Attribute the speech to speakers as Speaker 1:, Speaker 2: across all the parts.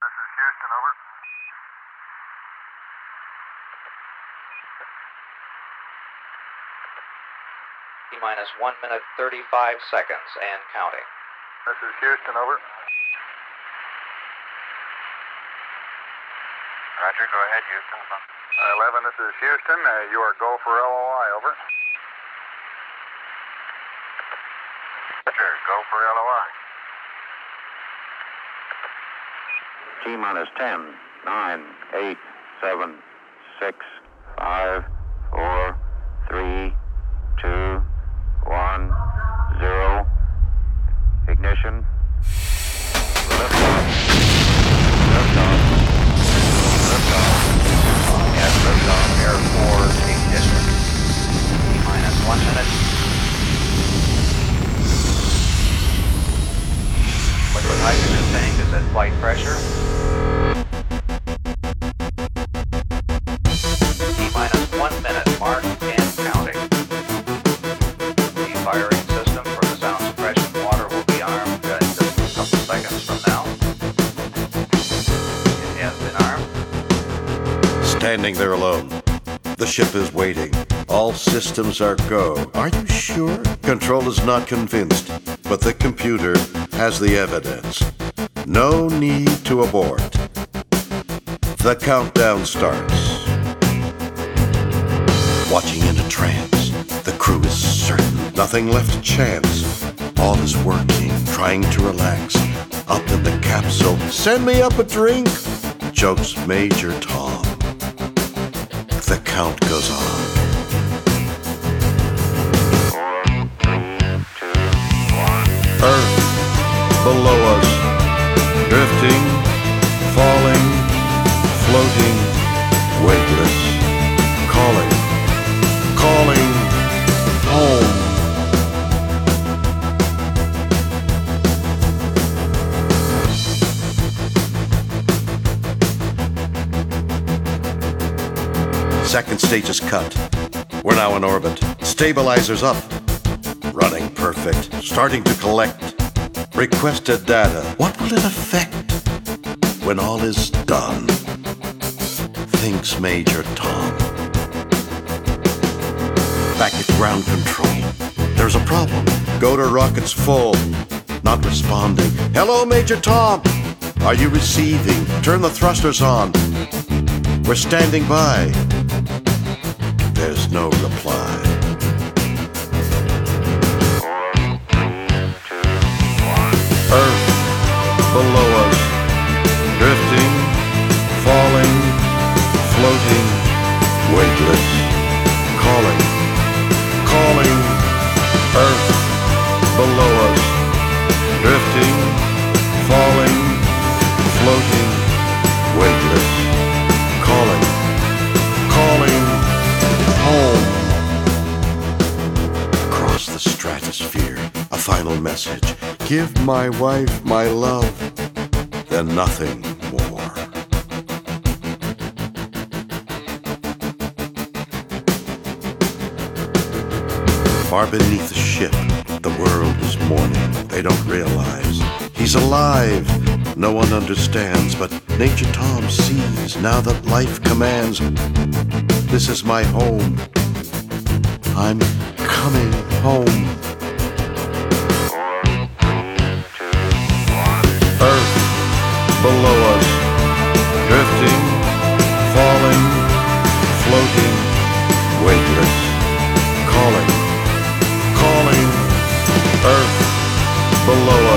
Speaker 1: This is Houston, over.
Speaker 2: T minus 1 minute 35 seconds and counting.
Speaker 1: This is Houston, over.
Speaker 3: Roger, go ahead, Houston.
Speaker 1: Uh, 11, this is Houston. Uh, you are go for LOI, over.
Speaker 3: Roger, go for LOI.
Speaker 4: T minus 10, 9, 8, 7, 6, 5, 4, 3, 2, 1, 0. Ignition. Liftoff. Liftoff. Liftoff.
Speaker 2: Yes, liftoff, Air 4 ignition. T minus 1 minute. Flight pressure. T minus 1 minute mark and counting. The firing system for the sound suppression water will be armed just a couple seconds from now. It has been armed.
Speaker 5: Standing there alone. The ship is waiting. All systems are go. Are you sure? Control is not convinced, but the computer has the evidence. No need to abort. The countdown starts. Watching in a trance, the crew is certain, nothing left to chance. All is working, trying to relax. Up in the capsule, send me up a drink, jokes Major Tom. The count goes on. Earth below us, drifting, falling, floating, weightless, calling, calling, home. Second stage is cut. We're now in orbit. Stabilizers up. Running perfect. Starting to collect. Requested data. Uh, what will it affect when all is done? Thinks Major Tom. Back at ground control. There's a problem. Go to rockets full. Not responding. Hello, Major Tom. Are you receiving? Turn the thrusters on. We're standing by. There's no reply. Earth below us, drifting, falling, floating, weightless, calling, calling. Earth below us, drifting, falling, floating, weightless, calling, calling, home. Across the stratosphere, a final message. Give my wife my love, then nothing more. Far beneath the ship, the world is mourning. They don't realize he's alive. No one understands, but Major Tom sees now that life commands. This is my home. I'm coming home. Earth below us, drifting, falling, floating, weightless, calling, calling. Earth below us,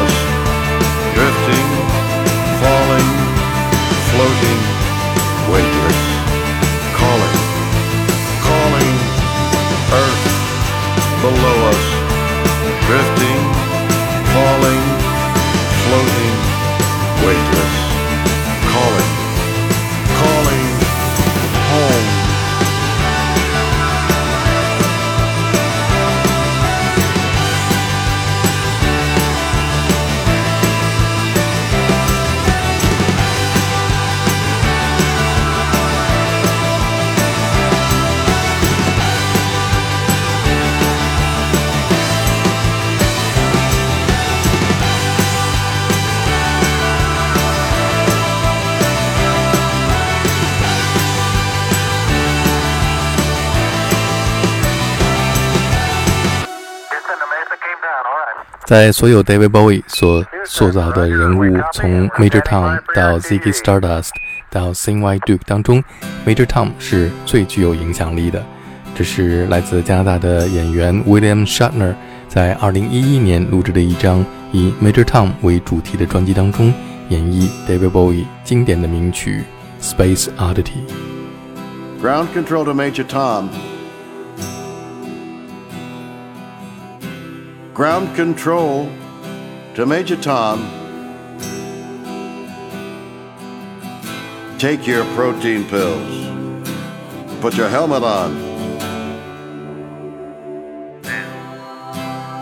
Speaker 6: 在所有 David Bowie 所塑造的人物，从 Major Tom 到 Ziggy Stardust 到 CY Duke 当中，Major Tom 是最具有影响力的。这是来自加拿大的演员 William Shatner 在2011年录制的一张以 Major Tom 为主题的专辑当中演绎 David Bowie 经典的名曲《Space Oddity》。
Speaker 5: Ground control to Major Tom. Ground control to Major Tom. Take your protein pills. Put your helmet on.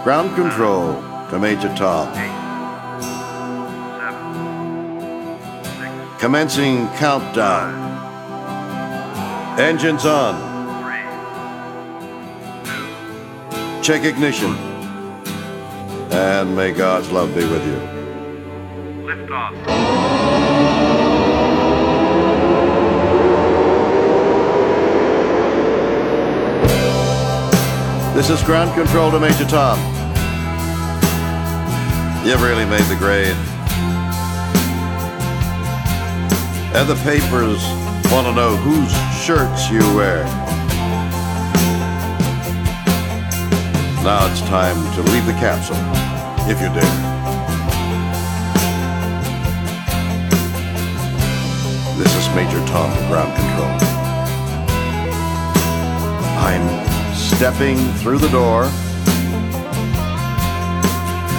Speaker 5: Ground control to Major Tom. Commencing countdown. Engines on. Check ignition. And may God's love be with you. Lift off. This is ground control to Major Tom. You've really made the grade. And the papers want to know whose shirts you wear. Now it's time to leave the capsule, if you dare. This is Major Tom, ground control. I'm stepping through the door,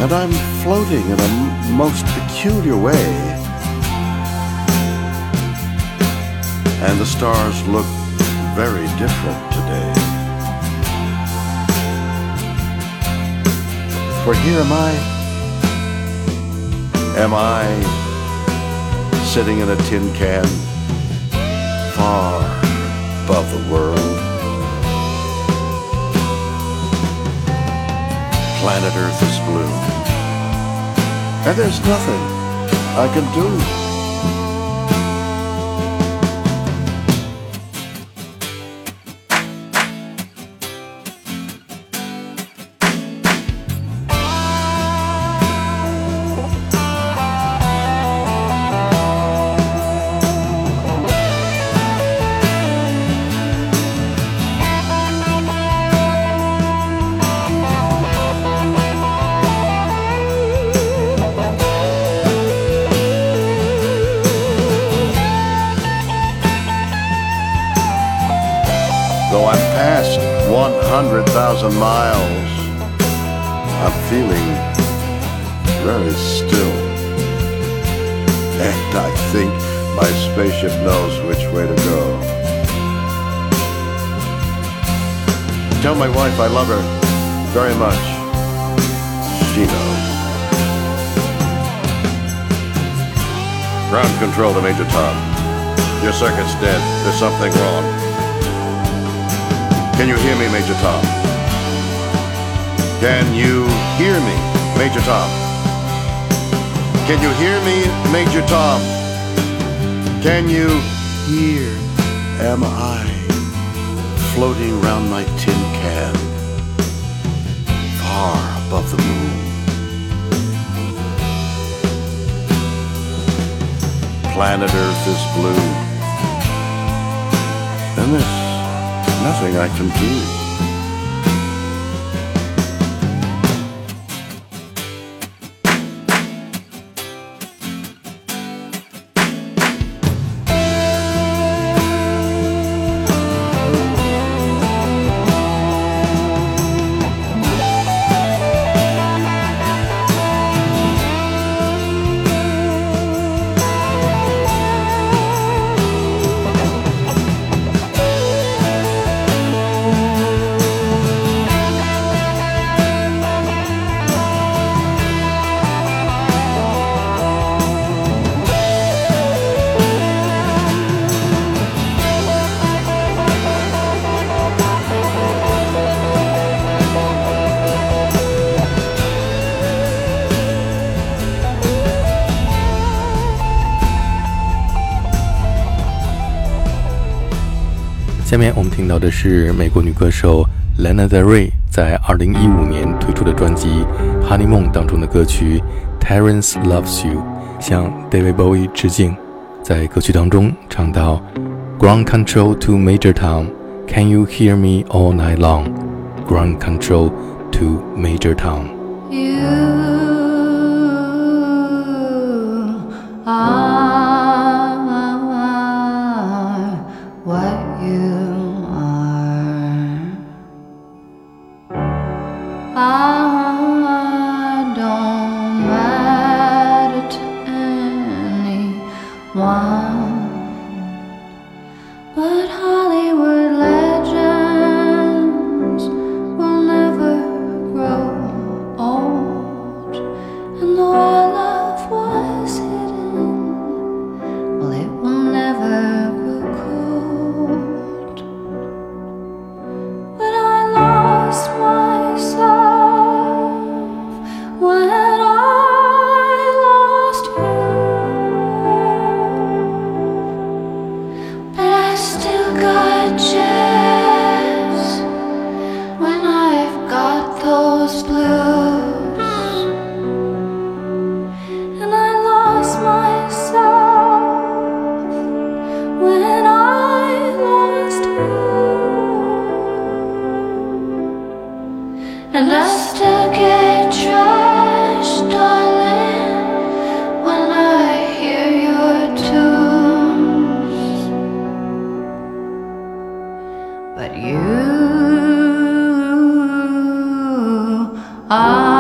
Speaker 5: and I'm floating in a most peculiar way. And the stars look very different For here am I. Am I sitting in a tin can far above the world? Planet Earth is blue. And there's nothing I can do. 100,000 miles, I'm feeling very still. And I think my spaceship knows which way to go. Tell my wife I love her very much. She knows. Ground control to Major Tom. Your circuit's dead. There's something wrong. Can you hear me, Major Tom? Can you hear me, Major Tom? Can you hear me, Major Tom? Can you hear? Am I floating round my tin can, far above the moon? Planet Earth is blue, and there's nothing I can do.
Speaker 6: 下面我们听到的是美国女歌手 Lana Del Rey 在2015年推出的专辑《Honey Moon》当中的歌曲《Terence Loves You》，向 David Bowie 致敬。在歌曲当中唱到：Ground control to major town，Can you hear me all night long？Ground control to major
Speaker 7: town。But you are.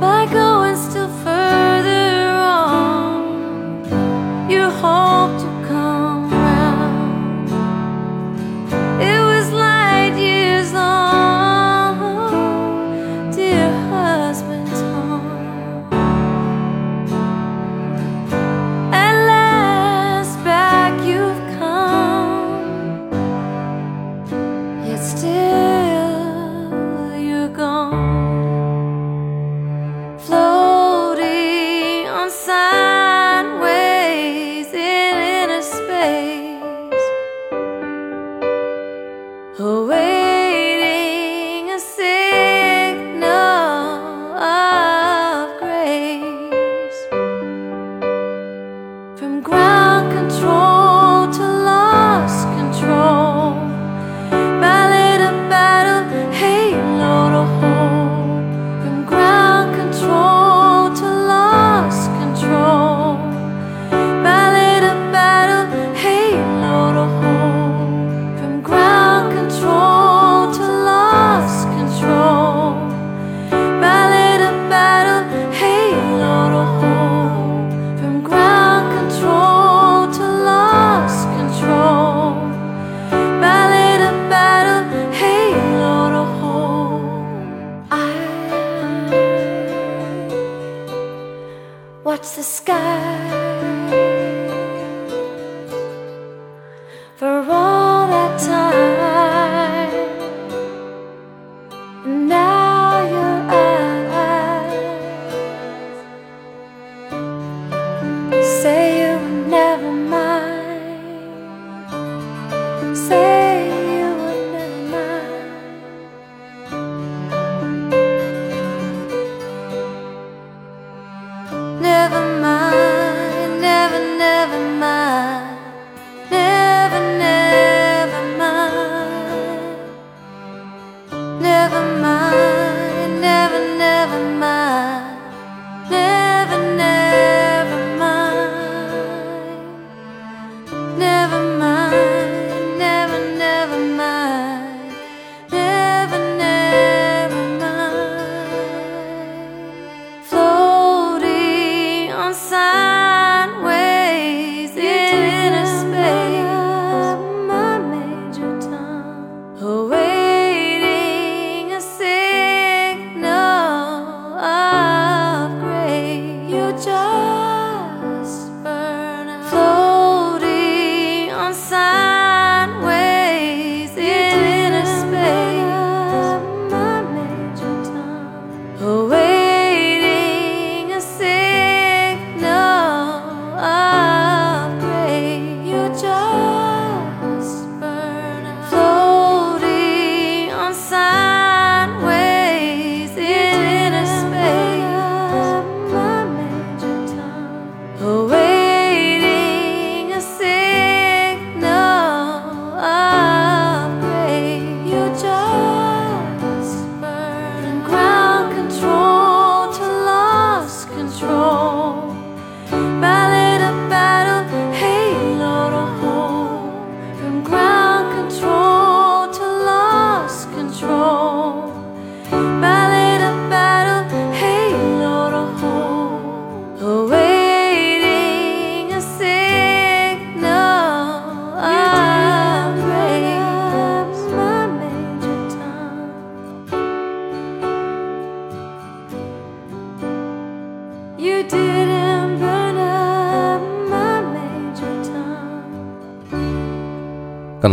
Speaker 6: By going still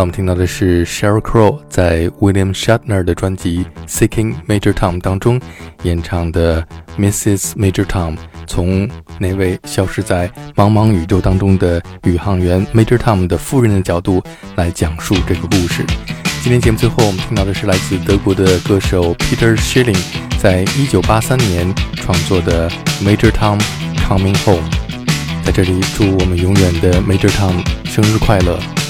Speaker 6: 们听到的是 Sheryl Crow 在 William Shatner 的专辑《Seeking Major Tom》当中演唱的 Mrs. Major Tom，从那位消失在茫茫宇宙当中的宇航员 Major Tom 的夫人的角度来讲述这个故事。今天节目最后，我们听到的是来自德国的歌手 Peter Schilling 在1983年创作的 Major Tom Coming Home。在这里，祝我们永远的 Major Tom 生日快乐！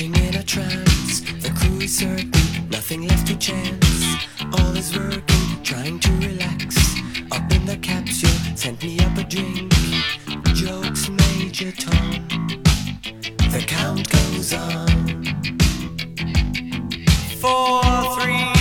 Speaker 8: In a trance, the crew is certain, nothing left to chance. All is working, trying to relax. Up in the capsule, sent me up a drink. Jokes, Major Tom. The count goes on. Four, three,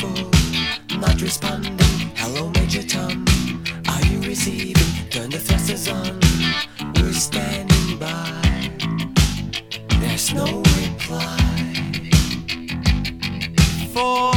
Speaker 8: Not responding. Hello, Major Tom. Are you receiving? Turn the thrusters on. We're standing by. There's no reply. Four,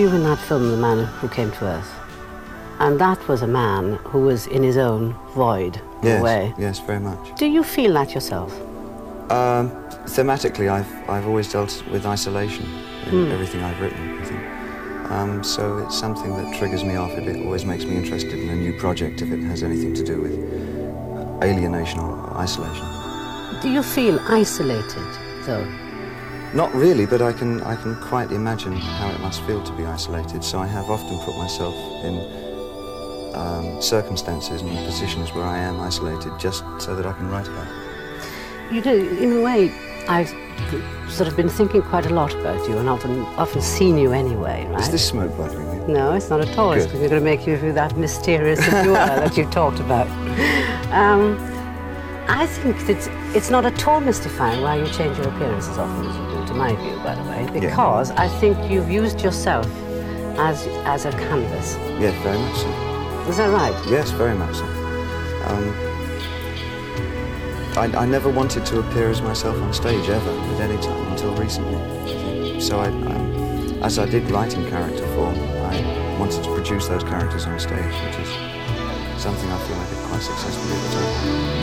Speaker 9: you in that film, The Man Who Came to Earth. And that was a man who was in his own void, in
Speaker 10: Yes,
Speaker 9: a way.
Speaker 10: yes, very much.
Speaker 9: Do you feel that yourself?
Speaker 10: Um, thematically, I've, I've always dealt with isolation in everything I've written, I think. Um, so it's something that triggers me off. It, it always makes me interested in a new project if it has anything to do with alienation or isolation.
Speaker 9: Do you feel isolated, though?
Speaker 10: Not really, but I can, I can quite imagine how it must feel to be isolated. So I have often put myself in um, circumstances and positions where I am isolated just so that I can write about it.
Speaker 9: You know, in a way, I've sort of been thinking quite a lot about you and often, often seen you anyway, right?
Speaker 10: Is this smoke bothering you?
Speaker 9: No, it's not at all.
Speaker 10: Good.
Speaker 9: It's going to make you feel that mysterious that you are that you talked about. Um, I think that it's not at all mystifying why you change your appearance as often as you do, to my view, by the way, because I think you've used yourself as, as a canvas.
Speaker 10: Yes, very much so.
Speaker 9: Is that right?
Speaker 10: Yes, very much so. Um, I, I never wanted to appear as myself on stage ever at any time until recently. So I, I, as I did write in character form, I wanted to produce those characters on stage, which is something I feel I did quite successfully at the time.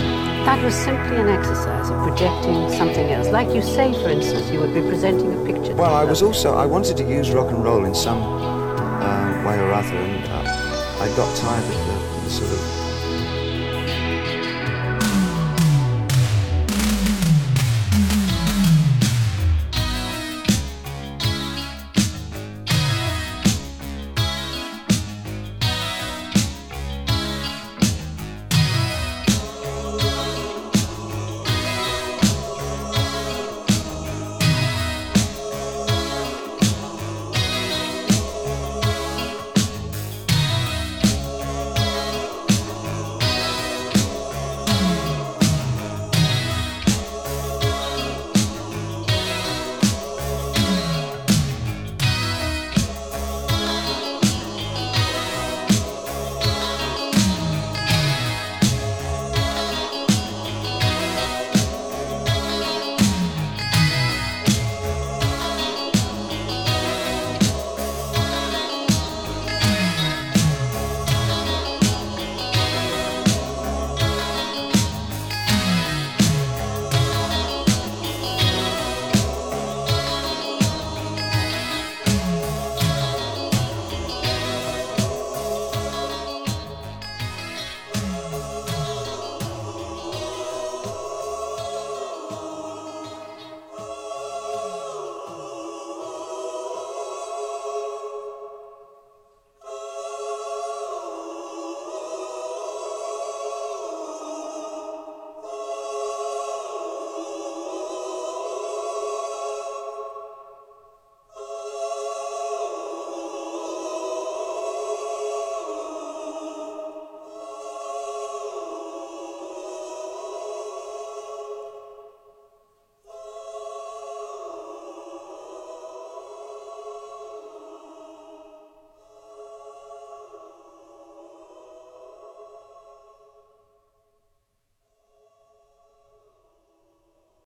Speaker 9: That was simply an exercise of projecting something else. Like you say, for instance, you would be presenting a picture.
Speaker 10: Well, I was also I wanted to use rock and roll in some uh, way or other, and uh, I got tired of the, the sort of